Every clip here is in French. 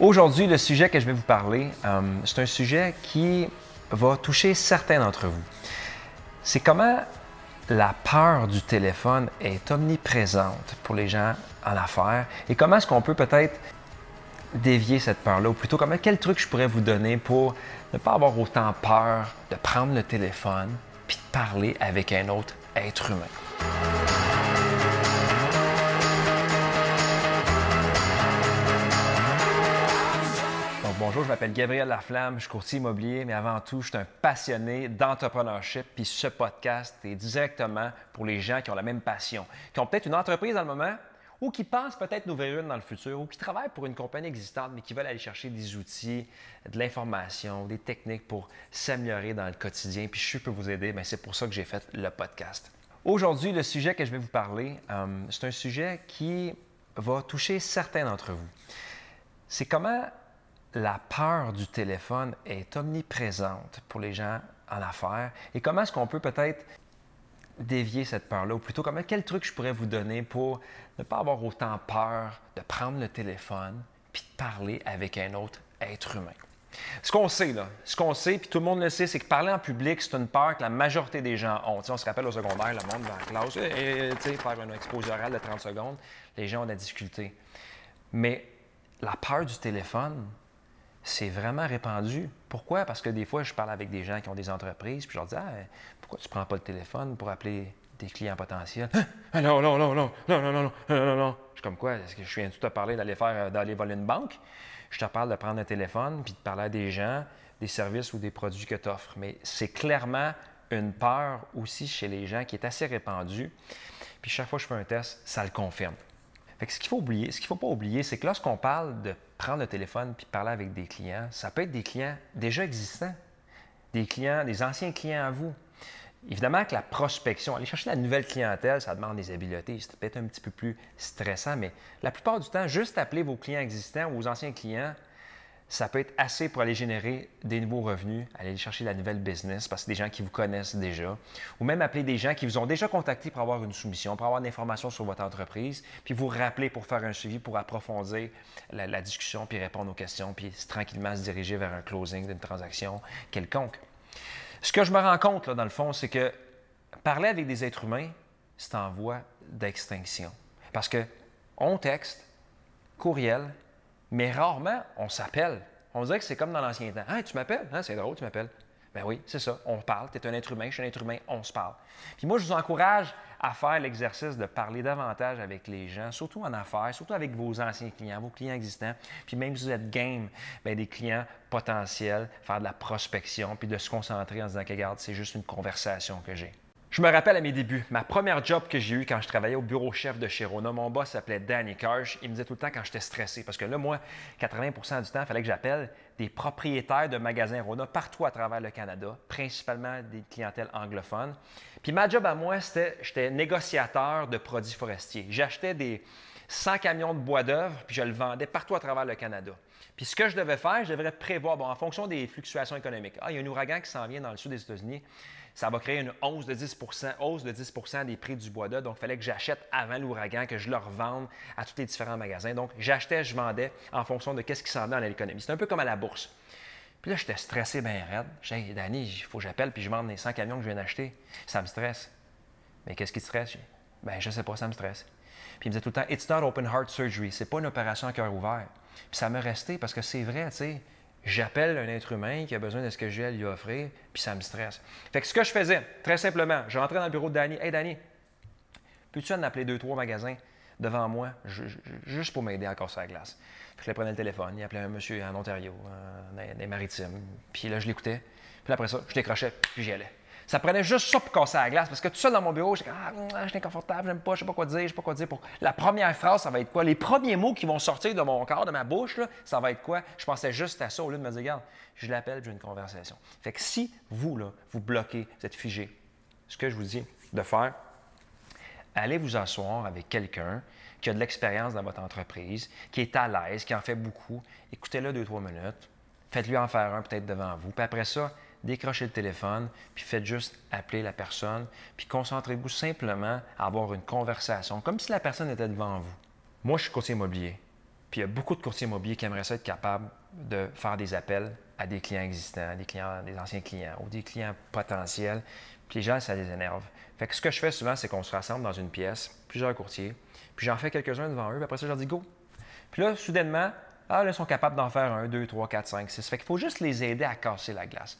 Aujourd'hui, le sujet que je vais vous parler, euh, c'est un sujet qui va toucher certains d'entre vous. C'est comment la peur du téléphone est omniprésente pour les gens en affaires et comment est-ce qu'on peut peut-être dévier cette peur-là ou plutôt comment, quel truc je pourrais vous donner pour ne pas avoir autant peur de prendre le téléphone puis de parler avec un autre être humain. Bonjour, je m'appelle Gabriel Laflamme, je suis courtier immobilier, mais avant tout, je suis un passionné d'entrepreneurship. Puis ce podcast est directement pour les gens qui ont la même passion, qui ont peut-être une entreprise dans le moment ou qui pensent peut-être d'ouvrir une dans le futur ou qui travaillent pour une compagnie existante mais qui veulent aller chercher des outils, de l'information, des techniques pour s'améliorer dans le quotidien. Puis je peux vous aider, mais c'est pour ça que j'ai fait le podcast. Aujourd'hui, le sujet que je vais vous parler, euh, c'est un sujet qui va toucher certains d'entre vous. C'est comment la peur du téléphone est omniprésente pour les gens en affaires et comment est-ce qu'on peut peut-être dévier cette peur-là? Ou plutôt comment, quel truc je pourrais vous donner pour ne pas avoir autant peur de prendre le téléphone puis de parler avec un autre être humain? Ce qu'on sait, là, ce qu'on sait, puis tout le monde le sait, c'est que parler en public, c'est une peur que la majorité des gens ont. on se rappelle au secondaire, le monde dans la classe, et, faire un exposé oral de 30 secondes, les gens ont de la difficulté. Mais la peur du téléphone, c'est vraiment répandu. Pourquoi? Parce que des fois, je parle avec des gens qui ont des entreprises, puis je leur dis ah, pourquoi tu ne prends pas le téléphone pour appeler des clients potentiels? Ah, non, non, non, non, non, non, non, non, non. Je suis comme quoi? Est-ce que je viens tout te parler d'aller faire d'aller voler une banque? Je te parle de prendre un téléphone puis de parler à des gens, des services ou des produits que tu offres. Mais c'est clairement une peur aussi chez les gens qui est assez répandue. Puis chaque fois que je fais un test, ça le confirme. Fait que ce qu'il faut oublier, ce qu'il faut pas oublier, c'est que lorsqu'on parle de prendre le téléphone puis parler avec des clients, ça peut être des clients déjà existants, des clients, des anciens clients à vous. Évidemment que la prospection, aller chercher la nouvelle clientèle, ça demande des habiletés. C'est peut-être un petit peu plus stressant, mais la plupart du temps, juste appeler vos clients existants ou vos anciens clients, ça peut être assez pour aller générer des nouveaux revenus, aller chercher la nouvelle business parce que des gens qui vous connaissent déjà, ou même appeler des gens qui vous ont déjà contacté pour avoir une soumission, pour avoir de l'information sur votre entreprise, puis vous rappeler pour faire un suivi, pour approfondir la, discussion, puis répondre aux questions, puis tranquillement se diriger vers un closing d'une transaction quelconque. Ce que je me rends compte, là, dans le fond, c'est que parler avec des êtres humains, c'est en voie d'extinction. Parce que on texte, courriel, mais rarement, on s'appelle. On dirait que c'est comme dans l'ancien temps. Tu m'appelles? Ah, c'est drôle, tu m'appelles. Ben oui, c'est ça. On parle. Tu es un être humain, je suis un être humain, on se parle. Puis moi, je vous encourage à faire l'exercice de parler davantage avec les gens, surtout en affaires, surtout avec vos anciens clients, vos clients existants. Puis même si vous êtes game, bien, des clients potentiels, faire de la prospection, puis de se concentrer en se disant regarde, c'est juste une conversation que j'ai. Je me rappelle à mes débuts, ma première job que j'ai eue quand je travaillais au bureau chef de chez Rona, mon boss s'appelait Danny Karsh. Il me disait tout le temps quand j'étais stressé, parce que là, moi, 80% du temps, il fallait que j'appelle des propriétaires de magasins Rona partout à travers le Canada, principalement des clientèles anglophones. Puis ma job à moi, c'était, j'étais négociateur de produits forestiers. J'achetais des 100 camions de bois d'œuvre, puis je le vendais partout à travers le Canada. Puis ce que je devais faire, je devrais prévoir, bon, en fonction des fluctuations économiques. Ah, il y a un ouragan qui s'en vient dans le sud des États-Unis ça va créer une hausse de 10% hausse de 10% des prix du bois d'œuf. Donc, il fallait que j'achète avant l'ouragan, que je le revende à tous les différents magasins. Donc, j'achetais, je vendais en fonction de ce qui s'en venait dans l'économie. C'est un peu comme à la bourse. Puis là, j'étais stressé bien raide. J'ai dit, Danny, il faut que j'appelle puis je vende les 100 camions que je viens d'acheter. Ça me stresse. Mais qu'est-ce qui te stresse? Ben, je sais pas, ça me stresse. Puis il me disait tout le temps, It's not open heart surgery. C'est pas une opération à cœur ouvert. Puis ça me restait parce que c'est vrai, tu sais j'appelle un être humain qui a besoin de ce que j'ai à lui offrir, puis ça me stresse. Fait que ce que je faisais, très simplement, je rentrais dans le bureau de Danny. Hey Danny, peux-tu en appeler deux, trois magasins devant moi, juste pour m'aider à casser la glace? Puis je prenais le téléphone, il appelait un monsieur en Ontario, dans les maritimes. Puis là, je l'écoutais. Puis après ça, je décrochais, puis j'y allais. Ça prenait juste ça pour casser la glace. Parce que tout seul dans mon bureau, j'étais ah, ah, je suis inconfortable, j'aime pas, je sais pas quoi dire, je sais pas quoi dire. Pour... La première phrase, ça va être quoi? Les premiers mots qui vont sortir de mon corps, de ma bouche, ça va être quoi? Je pensais juste à ça au lieu de me dire, regarde, je l'appelle, j'ai une conversation. Fait que si vous, là, vous bloquez, vous êtes figé, ce que je vous dis de faire, allez vous asseoir avec quelqu'un qui a de l'expérience dans votre entreprise, qui est à l'aise, qui en fait beaucoup. Écoutez-le deux, trois minutes. Faites-lui en faire un peut-être devant vous. Puis après ça, décrochez le téléphone, puis faites juste appeler la personne, puis concentrez-vous simplement à avoir une conversation, comme si la personne était devant vous. Moi, je suis courtier immobilier. Puis il y a beaucoup de courtiers immobiliers qui aimeraient être capables de faire des appels à des clients existants, des clients, des anciens clients ou des clients potentiels. Puis les gens, ça les énerve. Fait que ce que je fais souvent, c'est qu'on se rassemble dans une pièce, plusieurs courtiers, puis j'en fais quelques-uns devant eux, puis après ça, je leur dis go. Puis là, soudainement, ah, là, ils sont capables d'en faire un, deux, trois, quatre, cinq, six. Fait qu'il faut juste les aider à casser la glace.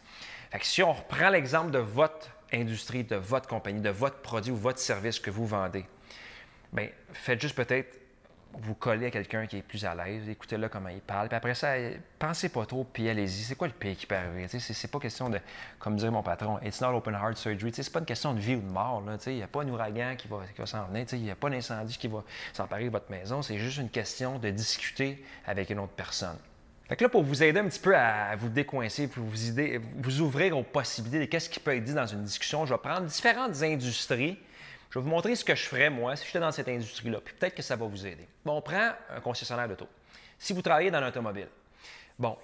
Fait que si on reprend l'exemple de votre industrie, de votre compagnie, de votre produit ou votre service que vous vendez, bien, faites juste peut-être vous coller à quelqu'un qui est plus à l'aise, écoutez-le comment il parle, puis après ça, pensez pas trop, puis allez-y. C'est quoi le pire qui peut arriver? C'est pas question de, comme dirait mon patron, it's not open heart surgery. C'est pas une question de vie ou de mort. Il n'y a pas un ouragan qui va, va s'en venir, il n'y a pas d'incendie qui va s'emparer de votre maison. C'est juste une question de discuter avec une autre personne. Fait que là, pour vous aider un petit peu à vous décoincer, pour vous ouvrir aux possibilités de qu'est-ce qui peut être dit dans une discussion, je vais prendre différentes industries je vais vous montrer ce que je ferais, moi, si j'étais dans cette industrie-là. Puis peut-être que ça va vous aider. Bon, on prend un concessionnaire d'auto. Si vous travaillez dans l'automobile, bon,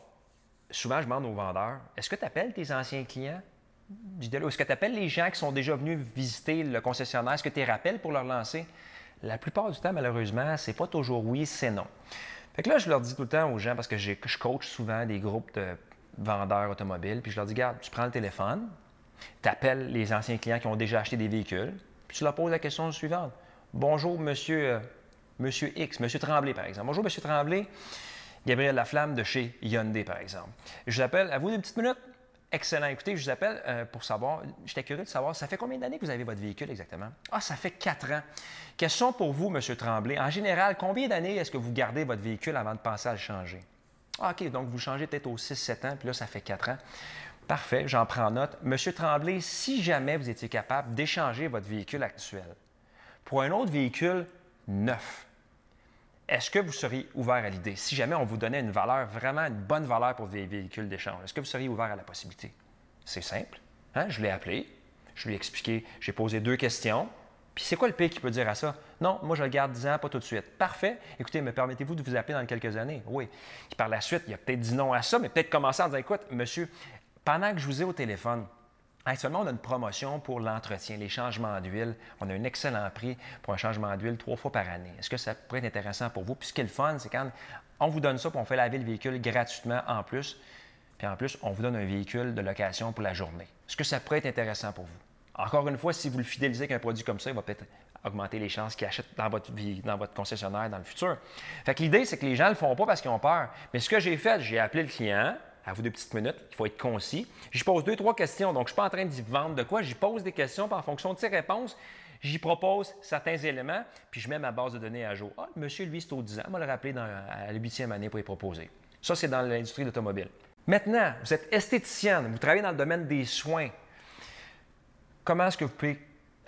souvent, je demande aux vendeurs est-ce que tu appelles tes anciens clients? Est-ce que tu appelles les gens qui sont déjà venus visiter le concessionnaire? Est-ce que tu les rappelles pour leur lancer? La plupart du temps, malheureusement, c'est pas toujours oui, c'est non. Fait que là, je leur dis tout le temps aux gens, parce que je coach souvent des groupes de vendeurs automobiles, puis je leur dis Regarde, tu prends le téléphone, tu appelles les anciens clients qui ont déjà acheté des véhicules, puis tu leur poses la question suivante. Bonjour, monsieur, euh, monsieur X, monsieur Tremblay, par exemple. Bonjour, monsieur Tremblay. Gabriel Laflamme de chez Hyundai, par exemple. Je vous appelle, à vous une petite minute? Excellent. Écoutez, je vous appelle euh, pour savoir, j'étais curieux de savoir, ça fait combien d'années que vous avez votre véhicule exactement? Ah, ça fait quatre ans. Question pour vous, Monsieur Tremblay. En général, combien d'années est-ce que vous gardez votre véhicule avant de penser à le changer? Ah, OK, donc vous changez peut-être aux 6-7 ans, puis là, ça fait quatre ans. Parfait, j'en prends note. Monsieur Tremblay, si jamais vous étiez capable d'échanger votre véhicule actuel pour un autre véhicule neuf, est-ce que vous seriez ouvert à l'idée? Si jamais on vous donnait une valeur, vraiment une bonne valeur pour des véhicules d'échange, est-ce que vous seriez ouvert à la possibilité? C'est simple. Hein? Je l'ai appelé, je lui ai expliqué, j'ai posé deux questions. Puis c'est quoi le pire qui peut dire à ça? Non, moi je le garde 10 ans, pas tout de suite. Parfait. Écoutez, me permettez-vous de vous appeler dans quelques années? Oui. Puis par la suite, il a peut-être dit non à ça, mais peut-être commencer en disant écoute, monsieur, pendant que je vous ai au téléphone, actuellement, on a une promotion pour l'entretien, les changements d'huile. On a un excellent prix pour un changement d'huile trois fois par année. Est-ce que ça pourrait être intéressant pour vous? Puis ce qui est le fun, c'est quand on vous donne ça, puis on fait laver le véhicule gratuitement en plus. Puis en plus, on vous donne un véhicule de location pour la journée. Est-ce que ça pourrait être intéressant pour vous? Encore une fois, si vous le fidélisez avec un produit comme ça, il va peut-être augmenter les chances qu'il achète dans votre, vie, dans votre concessionnaire dans le futur. Fait que l'idée, c'est que les gens ne le font pas parce qu'ils ont peur. Mais ce que j'ai fait, j'ai appelé le client, à vous deux petites minutes. Il faut être concis. J'y pose deux, trois questions. Donc, je ne suis pas en train d'y vendre de quoi. J'y pose des questions, puis en fonction de ses réponses, j'y propose certains éléments, puis je mets ma base de données à jour. Ah, monsieur, lui, c'est au 10 ans. On va le rappeler dans, à la huitième année pour y proposer. Ça, c'est dans l'industrie de l'automobile. Maintenant, vous êtes esthéticienne, vous travaillez dans le domaine des soins. Comment est-ce que vous pouvez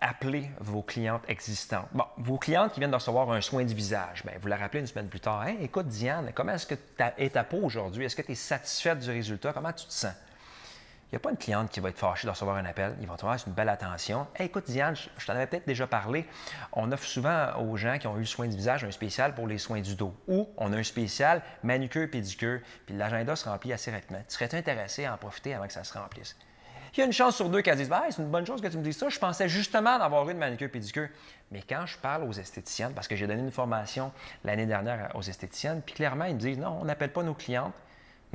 appeler vos clientes existantes. Bon, vos clientes qui viennent de recevoir un soin du visage, bien, vous la rappelez une semaine plus tard. Écoute, Diane, comment est-ce que est ta peau aujourd'hui? Est-ce que tu es satisfaite du résultat? Comment tu te sens? Il n'y a pas une cliente qui va être fâchée de recevoir un appel. Ils vont te voir, c'est une belle attention. Écoute, Diane, je, t'en avais peut-être déjà parlé. On offre souvent aux gens qui ont eu le soin du visage un spécial pour les soins du dos. Ou on a un spécial manucure, pédicure, puis l'agenda se remplit assez rapidement. Tu serais intéressé à en profiter avant que ça se remplisse? Il y a une chance sur deux qu'elle dise ben, c'est une bonne chose que tu me dises ça. Je pensais justement d'avoir une manicure pédicure. Mais quand je parle aux esthéticiennes, parce que j'ai donné une formation l'année dernière aux esthéticiennes, puis clairement, ils me disent non, on n'appelle pas nos clientes,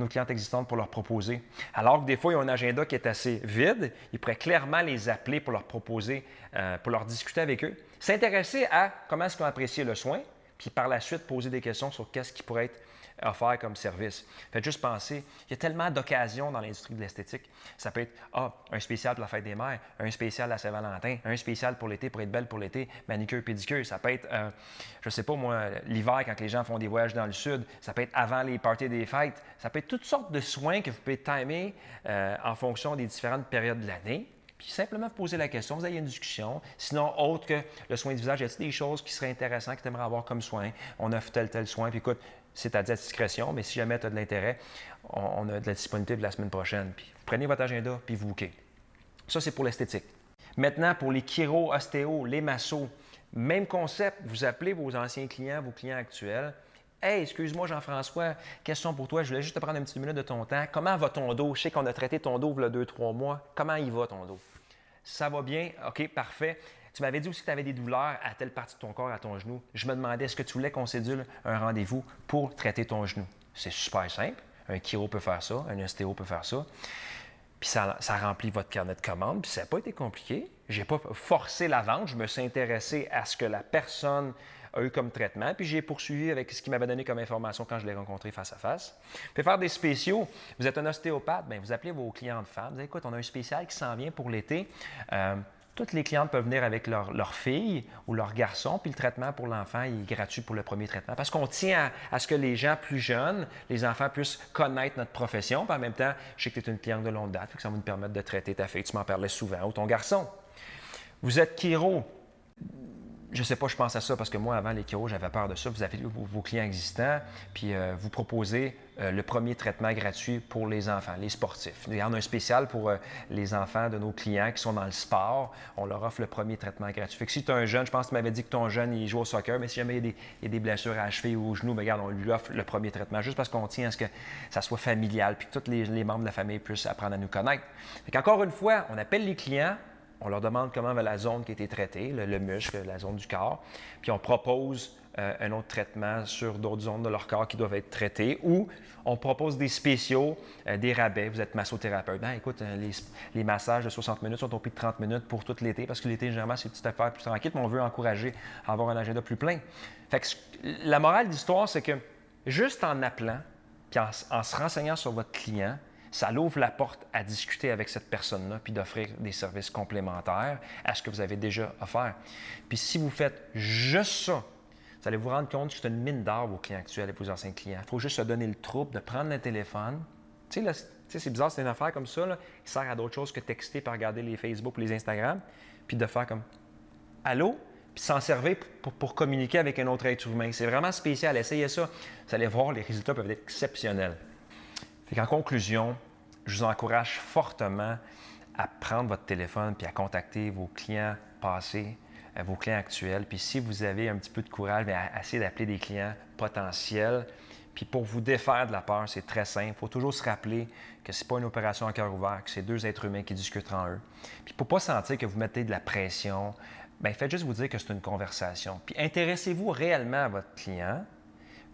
nos clientes existantes pour leur proposer. Alors que des fois, ils ont un agenda qui est assez vide, ils pourraient clairement les appeler pour leur proposer, euh, pour leur discuter avec eux, s'intéresser à comment est-ce qu'ils ont apprécié le soin, puis par la suite poser des questions sur qu'est-ce qui pourrait être offert comme service. Faites juste penser, il y a tellement d'occasions dans l'industrie de l'esthétique. Ça peut être ah, un spécial pour la fête des mères, un spécial à Saint-Valentin, un spécial pour l'été pour être belle pour l'été, manicure, pédicure. Ça peut être, euh, je sais pas moi, l'hiver quand les gens font des voyages dans le sud. Ça peut être avant les parties des fêtes. Ça peut être toutes sortes de soins que vous pouvez timer euh, en fonction des différentes périodes de l'année puis simplement poser la question, vous avez une discussion. Sinon, autre que le soin du visage, y a-t-il des choses qui seraient intéressantes que tu aimerais avoir comme soin? On offre tel, tel soin, puis écoute, c'est à discrétion, mais si jamais tu as de l'intérêt, on, a de la disponibilité la semaine prochaine. Puis prenez votre agenda, puis vous bouquez. Ça, c'est pour l'esthétique. Maintenant, pour les chiro, ostéo, les massos, même concept, vous appelez vos anciens clients, vos clients actuels. Hey, excuse-moi Jean-François, question pour toi, je voulais juste te prendre une petite minute de ton temps. Comment va ton dos? Je sais qu'on a traité ton dos il y a deux, trois mois. Comment il va ton dos? Ça va bien? OK, parfait. Tu m'avais dit aussi que tu avais des douleurs à telle partie de ton corps, à ton genou. Je me demandais, est-ce que tu voulais qu'on cédule un rendez-vous pour traiter ton genou? C'est super simple. Un chiro peut faire ça, un ostéo peut faire ça. Puis ça, ça remplit votre carnet de commandes, puis ça n'a pas été compliqué. Je n'ai pas forcé la vente, je me suis intéressé à ce que la personne a eu comme traitement, puis j'ai poursuivi avec ce qu'il m'avait donné comme information quand je l'ai rencontré face à face. Puis faire des spéciaux. Vous êtes un ostéopathe, bien, vous appelez vos clients de femmes. Vous dites, écoute, on a un spécial qui s'en vient pour l'été. Euh, toutes les clientes peuvent venir avec leur, fille ou leur garçon, puis le traitement pour l'enfant est gratuit pour le premier traitement. Parce qu'on tient à, ce que les gens plus jeunes, les enfants, puissent connaître notre profession. Puis en même temps, je sais que tu es une cliente de longue date, que ça va nous permettre de traiter ta fille. Tu m'en parlais souvent, ou ton garçon. Vous êtes chiro je sais pas, je pense à ça parce que moi, avant les chiro, j'avais peur de ça. Vous avez vos, clients existants, puis euh, vous proposez euh, le premier traitement gratuit pour les enfants, les sportifs. Il y en a un spécial pour euh, les enfants de nos clients qui sont dans le sport. On leur offre le premier traitement gratuit. Fait si tu es un jeune, je pense que tu m'avais dit que ton jeune, il joue au soccer, mais si jamais il y a des, blessures à la cheville ou au genou, bien, regarde, on lui offre le premier traitement juste parce qu'on tient à ce que ça soit familial, puis que tous les, membres de la famille puissent apprendre à nous connaître. Encore une fois, on appelle les clients, on leur demande comment va la zone qui a été traitée, le, muscle, la zone du corps, puis on propose euh, un autre traitement sur d'autres zones de leur corps qui doivent être traitées, ou on propose des spéciaux, euh, des rabais. Vous êtes massothérapeute. Ben, écoute, euh, les, massages de 60 minutes sont au prix de 30 minutes pour tout l'été, parce que l'été, généralement, c'est une petite affaire plus tranquille, mais on veut encourager à avoir un agenda plus plein. La morale de l'histoire, c'est que juste en appelant, puis en se renseignant sur votre client, ça l'ouvre la porte à discuter avec cette personne-là, puis d'offrir des services complémentaires à ce que vous avez déjà offert. Puis si vous faites juste ça, vous allez vous rendre compte que c'est une mine d'or, vos clients actuels et vos anciens clients. Il faut juste se donner le trouble de prendre le téléphone. Tu sais, c'est bizarre, c'est une affaire comme ça, là, qui sert à d'autres choses que texter, par regarder les Facebook ou les Instagram, puis de faire comme Allô? Puis s'en servir pour, communiquer avec un autre être humain. C'est vraiment spécial. Essayez ça. Vous allez voir, les résultats peuvent être exceptionnels. En conclusion, je vous encourage fortement à prendre votre téléphone puis à contacter vos clients passés, euh, vos clients actuels. Puis si vous avez un petit peu de courage, bien, essayer d'appeler des clients potentiels. Puis pour vous défaire de la peur, c'est très simple. Il faut toujours se rappeler que ce n'est pas une opération à cœur ouvert, que c'est deux êtres humains qui discutent en eux. Puis pour ne pas sentir que vous mettez de la pression, bien, faites juste vous dire que c'est une conversation. Puis intéressez-vous réellement à votre client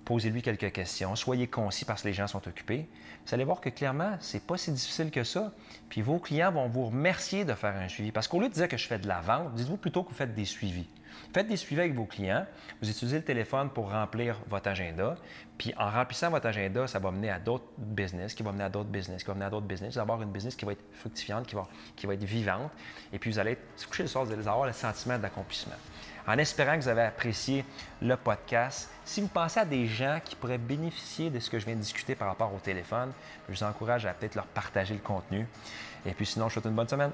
posez-lui quelques questions, soyez concis parce que les gens sont occupés. Vous allez voir que clairement, c'est pas si difficile que ça. Puis vos clients vont vous remercier de faire un suivi. Parce qu'au lieu de dire que je fais de la vente, dites-vous plutôt que vous faites des suivis. Faites des suivis avec vos clients. Vous utilisez le téléphone pour remplir votre agenda. Puis en remplissant votre agenda, ça va mener à d'autres business, qui va mener à d'autres business, qui va mener à d'autres business. Vous allez avoir une business qui va être fructifiante, qui va, qui va être vivante. Et puis vous allez vous couchez le soir, vous allez avoir le sentiment d'accomplissement en espérant que vous avez apprécié le podcast. Si vous pensez à des gens qui pourraient bénéficier de ce que je viens de discuter par rapport au téléphone, je vous encourage à peut-être leur partager le contenu. Et puis sinon, je vous souhaite une bonne semaine.